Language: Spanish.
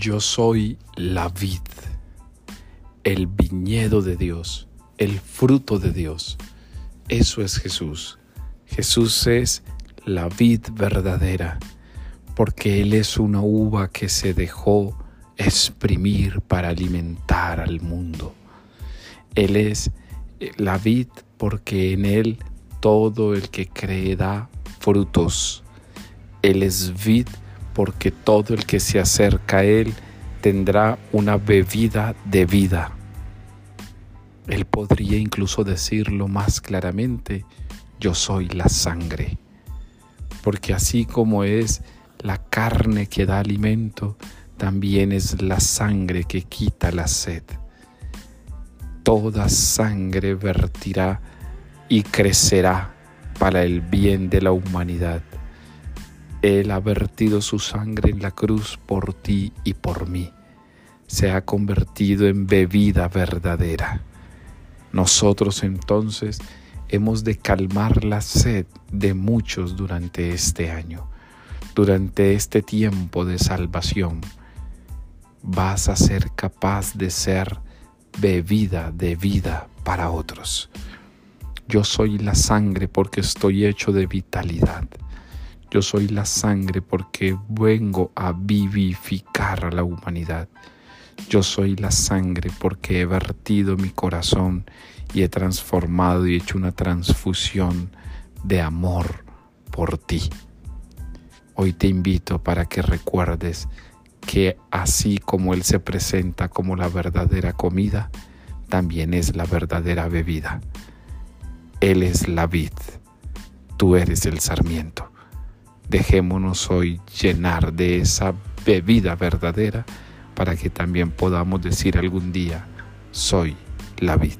Yo soy la vid, el viñedo de Dios, el fruto de Dios. Eso es Jesús. Jesús es la vid verdadera, porque Él es una uva que se dejó exprimir para alimentar al mundo. Él es la vid porque en Él todo el que cree da frutos. Él es vid porque todo el que se acerca a Él tendrá una bebida de vida. Él podría incluso decirlo más claramente, yo soy la sangre, porque así como es la carne que da alimento, también es la sangre que quita la sed. Toda sangre vertirá y crecerá para el bien de la humanidad. Él ha vertido su sangre en la cruz por ti y por mí. Se ha convertido en bebida verdadera. Nosotros entonces hemos de calmar la sed de muchos durante este año, durante este tiempo de salvación. Vas a ser capaz de ser bebida de vida para otros. Yo soy la sangre porque estoy hecho de vitalidad. Yo soy la sangre porque vengo a vivificar a la humanidad. Yo soy la sangre porque he vertido mi corazón y he transformado y hecho una transfusión de amor por ti. Hoy te invito para que recuerdes que así como Él se presenta como la verdadera comida, también es la verdadera bebida. Él es la vid, tú eres el sarmiento. Dejémonos hoy llenar de esa bebida verdadera para que también podamos decir algún día, soy la vid.